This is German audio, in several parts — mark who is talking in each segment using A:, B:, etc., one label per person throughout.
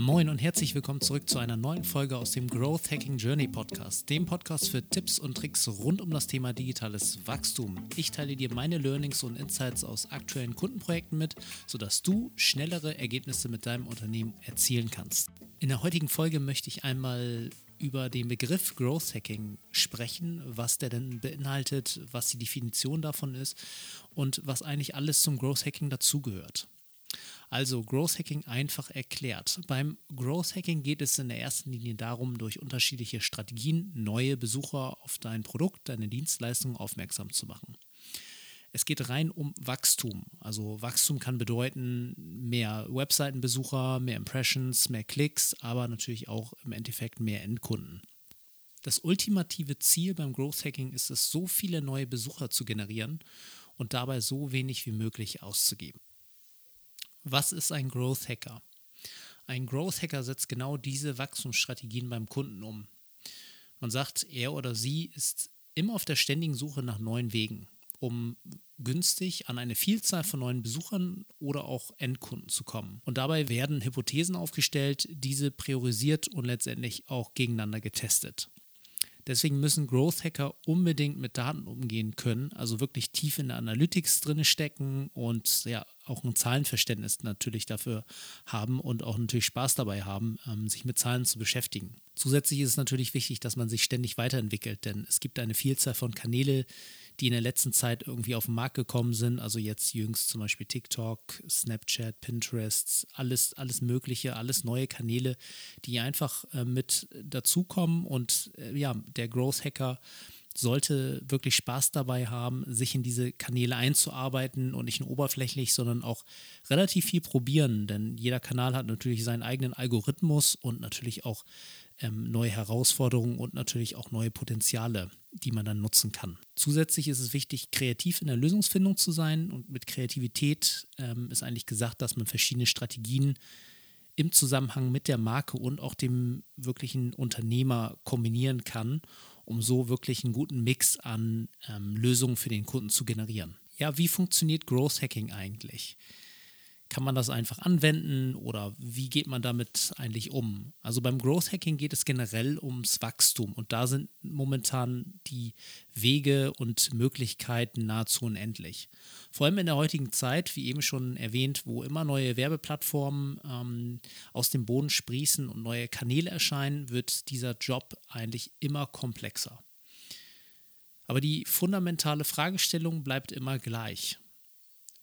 A: Moin und herzlich willkommen zurück zu einer neuen Folge aus dem Growth Hacking Journey Podcast, dem Podcast für Tipps und Tricks rund um das Thema digitales Wachstum. Ich teile dir meine Learnings und Insights aus aktuellen Kundenprojekten mit, sodass du schnellere Ergebnisse mit deinem Unternehmen erzielen kannst. In der heutigen Folge möchte ich einmal über den Begriff Growth Hacking sprechen, was der denn beinhaltet, was die Definition davon ist und was eigentlich alles zum Growth Hacking dazugehört. Also Growth Hacking einfach erklärt. Beim Growth Hacking geht es in der ersten Linie darum, durch unterschiedliche Strategien neue Besucher auf dein Produkt, deine Dienstleistung aufmerksam zu machen. Es geht rein um Wachstum. Also Wachstum kann bedeuten mehr Webseitenbesucher, mehr Impressions, mehr Klicks, aber natürlich auch im Endeffekt mehr Endkunden. Das ultimative Ziel beim Growth Hacking ist es, so viele neue Besucher zu generieren und dabei so wenig wie möglich auszugeben. Was ist ein Growth Hacker? Ein Growth Hacker setzt genau diese Wachstumsstrategien beim Kunden um. Man sagt, er oder sie ist immer auf der ständigen Suche nach neuen Wegen, um günstig an eine Vielzahl von neuen Besuchern oder auch Endkunden zu kommen. Und dabei werden Hypothesen aufgestellt, diese priorisiert und letztendlich auch gegeneinander getestet. Deswegen müssen Growth Hacker unbedingt mit Daten umgehen können, also wirklich tief in der Analytics drin stecken und ja auch ein Zahlenverständnis natürlich dafür haben und auch natürlich Spaß dabei haben, ähm, sich mit Zahlen zu beschäftigen. Zusätzlich ist es natürlich wichtig, dass man sich ständig weiterentwickelt, denn es gibt eine Vielzahl von Kanäle, die in der letzten Zeit irgendwie auf den Markt gekommen sind. Also jetzt jüngst zum Beispiel TikTok, Snapchat, Pinterest, alles, alles Mögliche, alles neue Kanäle, die einfach äh, mit dazukommen und äh, ja, der Growth Hacker sollte wirklich Spaß dabei haben, sich in diese Kanäle einzuarbeiten und nicht nur oberflächlich, sondern auch relativ viel probieren, denn jeder Kanal hat natürlich seinen eigenen Algorithmus und natürlich auch ähm, neue Herausforderungen und natürlich auch neue Potenziale, die man dann nutzen kann. Zusätzlich ist es wichtig, kreativ in der Lösungsfindung zu sein und mit Kreativität ähm, ist eigentlich gesagt, dass man verschiedene Strategien im Zusammenhang mit der Marke und auch dem wirklichen Unternehmer kombinieren kann, um so wirklich einen guten Mix an ähm, Lösungen für den Kunden zu generieren. Ja, wie funktioniert Growth Hacking eigentlich? Kann man das einfach anwenden oder wie geht man damit eigentlich um? Also beim Growth Hacking geht es generell ums Wachstum und da sind momentan die Wege und Möglichkeiten nahezu unendlich. Vor allem in der heutigen Zeit, wie eben schon erwähnt, wo immer neue Werbeplattformen ähm, aus dem Boden sprießen und neue Kanäle erscheinen, wird dieser Job eigentlich immer komplexer. Aber die fundamentale Fragestellung bleibt immer gleich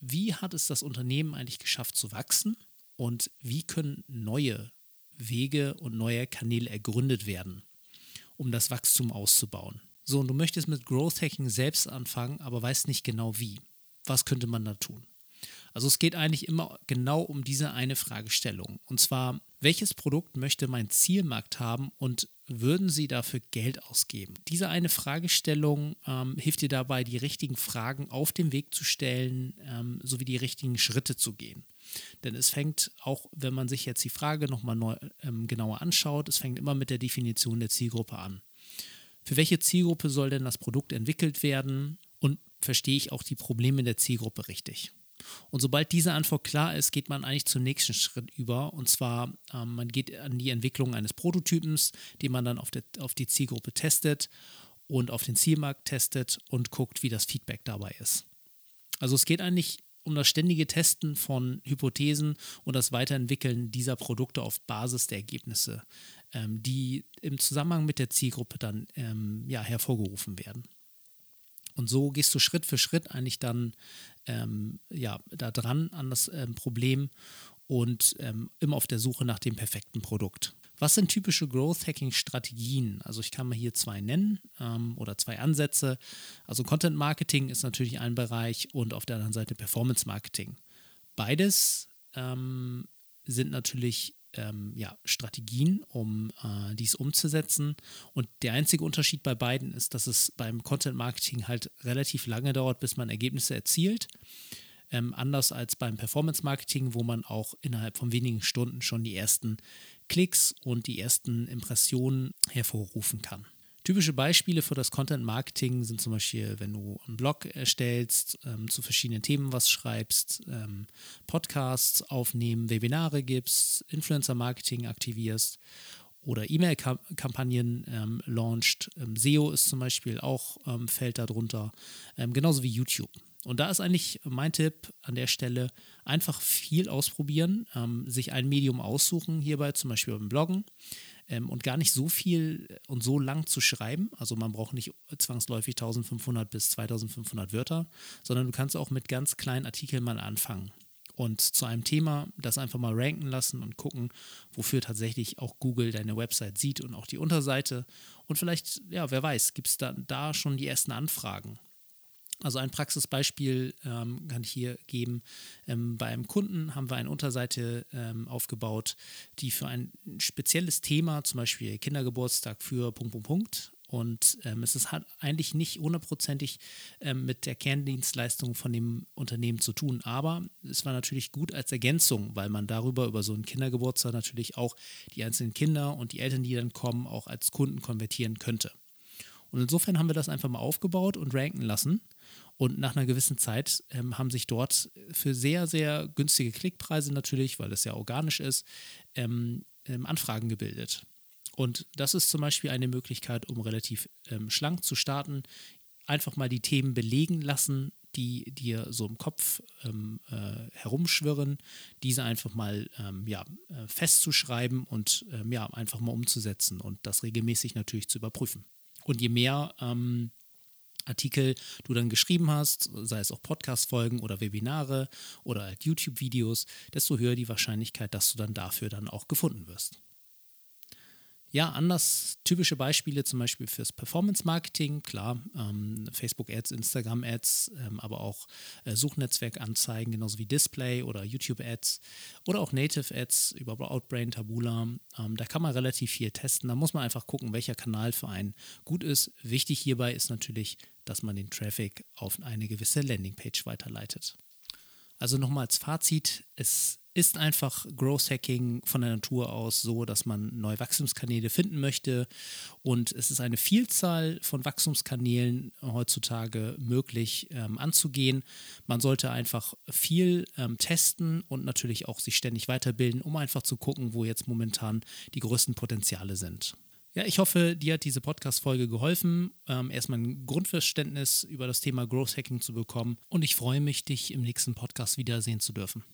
A: wie hat es das Unternehmen eigentlich geschafft zu wachsen und wie können neue Wege und neue Kanäle ergründet werden, um das Wachstum auszubauen. So, und du möchtest mit Growth Hacking selbst anfangen, aber weißt nicht genau wie. Was könnte man da tun? Also es geht eigentlich immer genau um diese eine Fragestellung. Und zwar, welches Produkt möchte mein Zielmarkt haben und würden Sie dafür Geld ausgeben? Diese eine Fragestellung ähm, hilft dir dabei, die richtigen Fragen auf den Weg zu stellen, ähm, sowie die richtigen Schritte zu gehen. Denn es fängt auch, wenn man sich jetzt die Frage nochmal ähm, genauer anschaut, es fängt immer mit der Definition der Zielgruppe an. Für welche Zielgruppe soll denn das Produkt entwickelt werden? Und verstehe ich auch die Probleme der Zielgruppe richtig? Und sobald diese Antwort klar ist, geht man eigentlich zum nächsten Schritt über. Und zwar, ähm, man geht an die Entwicklung eines Prototypens, den man dann auf, der, auf die Zielgruppe testet und auf den Zielmarkt testet und guckt, wie das Feedback dabei ist. Also es geht eigentlich um das ständige Testen von Hypothesen und das Weiterentwickeln dieser Produkte auf Basis der Ergebnisse, ähm, die im Zusammenhang mit der Zielgruppe dann ähm, ja, hervorgerufen werden. Und so gehst du Schritt für Schritt eigentlich dann ähm, ja, da dran an das ähm, Problem und ähm, immer auf der Suche nach dem perfekten Produkt. Was sind typische Growth Hacking Strategien? Also ich kann mal hier zwei nennen ähm, oder zwei Ansätze. Also Content Marketing ist natürlich ein Bereich und auf der anderen Seite Performance Marketing. Beides ähm, sind natürlich ähm, ja, Strategien, um äh, dies umzusetzen. Und der einzige Unterschied bei beiden ist, dass es beim Content Marketing halt relativ lange dauert, bis man Ergebnisse erzielt. Ähm, anders als beim Performance Marketing, wo man auch innerhalb von wenigen Stunden schon die ersten Klicks und die ersten Impressionen hervorrufen kann. Typische Beispiele für das Content Marketing sind zum Beispiel, wenn du einen Blog erstellst, ähm, zu verschiedenen Themen was schreibst, ähm, Podcasts aufnehmen, Webinare gibst, Influencer Marketing aktivierst oder E-Mail-Kampagnen ähm, launcht. Ähm, SEO ist zum Beispiel auch, ähm, fällt darunter, ähm, genauso wie YouTube. Und da ist eigentlich mein Tipp an der Stelle, einfach viel ausprobieren, ähm, sich ein Medium aussuchen, hierbei zum Beispiel beim Bloggen ähm, und gar nicht so viel und so lang zu schreiben. Also man braucht nicht zwangsläufig 1500 bis 2500 Wörter, sondern du kannst auch mit ganz kleinen Artikeln mal anfangen und zu einem Thema das einfach mal ranken lassen und gucken, wofür tatsächlich auch Google deine Website sieht und auch die Unterseite. Und vielleicht, ja, wer weiß, gibt es da, da schon die ersten Anfragen. Also ein Praxisbeispiel ähm, kann ich hier geben. Ähm, bei einem Kunden haben wir eine Unterseite ähm, aufgebaut, die für ein spezielles Thema, zum Beispiel Kindergeburtstag für Punkt, Punkt, Punkt, und ähm, es hat eigentlich nicht hundertprozentig ähm, mit der Kerndienstleistung von dem Unternehmen zu tun. Aber es war natürlich gut als Ergänzung, weil man darüber, über so einen Kindergeburtstag natürlich auch die einzelnen Kinder und die Eltern, die dann kommen, auch als Kunden konvertieren könnte. Und insofern haben wir das einfach mal aufgebaut und ranken lassen. Und nach einer gewissen Zeit ähm, haben sich dort für sehr, sehr günstige Klickpreise natürlich, weil es ja organisch ist, ähm, ähm, Anfragen gebildet. Und das ist zum Beispiel eine Möglichkeit, um relativ ähm, schlank zu starten. Einfach mal die Themen belegen lassen, die dir so im Kopf ähm, äh, herumschwirren, diese einfach mal ähm, ja, äh, festzuschreiben und ähm, ja, einfach mal umzusetzen und das regelmäßig natürlich zu überprüfen. Und je mehr ähm, Artikel du dann geschrieben hast, sei es auch Podcast-Folgen oder Webinare oder halt YouTube-Videos, desto höher die Wahrscheinlichkeit, dass du dann dafür dann auch gefunden wirst. Ja, anders typische Beispiele zum Beispiel fürs Performance-Marketing, klar, ähm, Facebook-Ads, Instagram-Ads, ähm, aber auch äh, Suchnetzwerkanzeigen, genauso wie Display oder YouTube-Ads oder auch Native-Ads über Outbrain, Tabula. Ähm, da kann man relativ viel testen. Da muss man einfach gucken, welcher Kanal für einen gut ist. Wichtig hierbei ist natürlich, dass man den Traffic auf eine gewisse Landingpage weiterleitet. Also nochmal als Fazit, es ist einfach Growth Hacking von der Natur aus so, dass man neue Wachstumskanäle finden möchte. Und es ist eine Vielzahl von Wachstumskanälen heutzutage möglich ähm, anzugehen. Man sollte einfach viel ähm, testen und natürlich auch sich ständig weiterbilden, um einfach zu gucken, wo jetzt momentan die größten Potenziale sind. Ja, ich hoffe, dir hat diese Podcast-Folge geholfen, ähm, erstmal ein Grundverständnis über das Thema Growth Hacking zu bekommen. Und ich freue mich, dich im nächsten Podcast wiedersehen zu dürfen.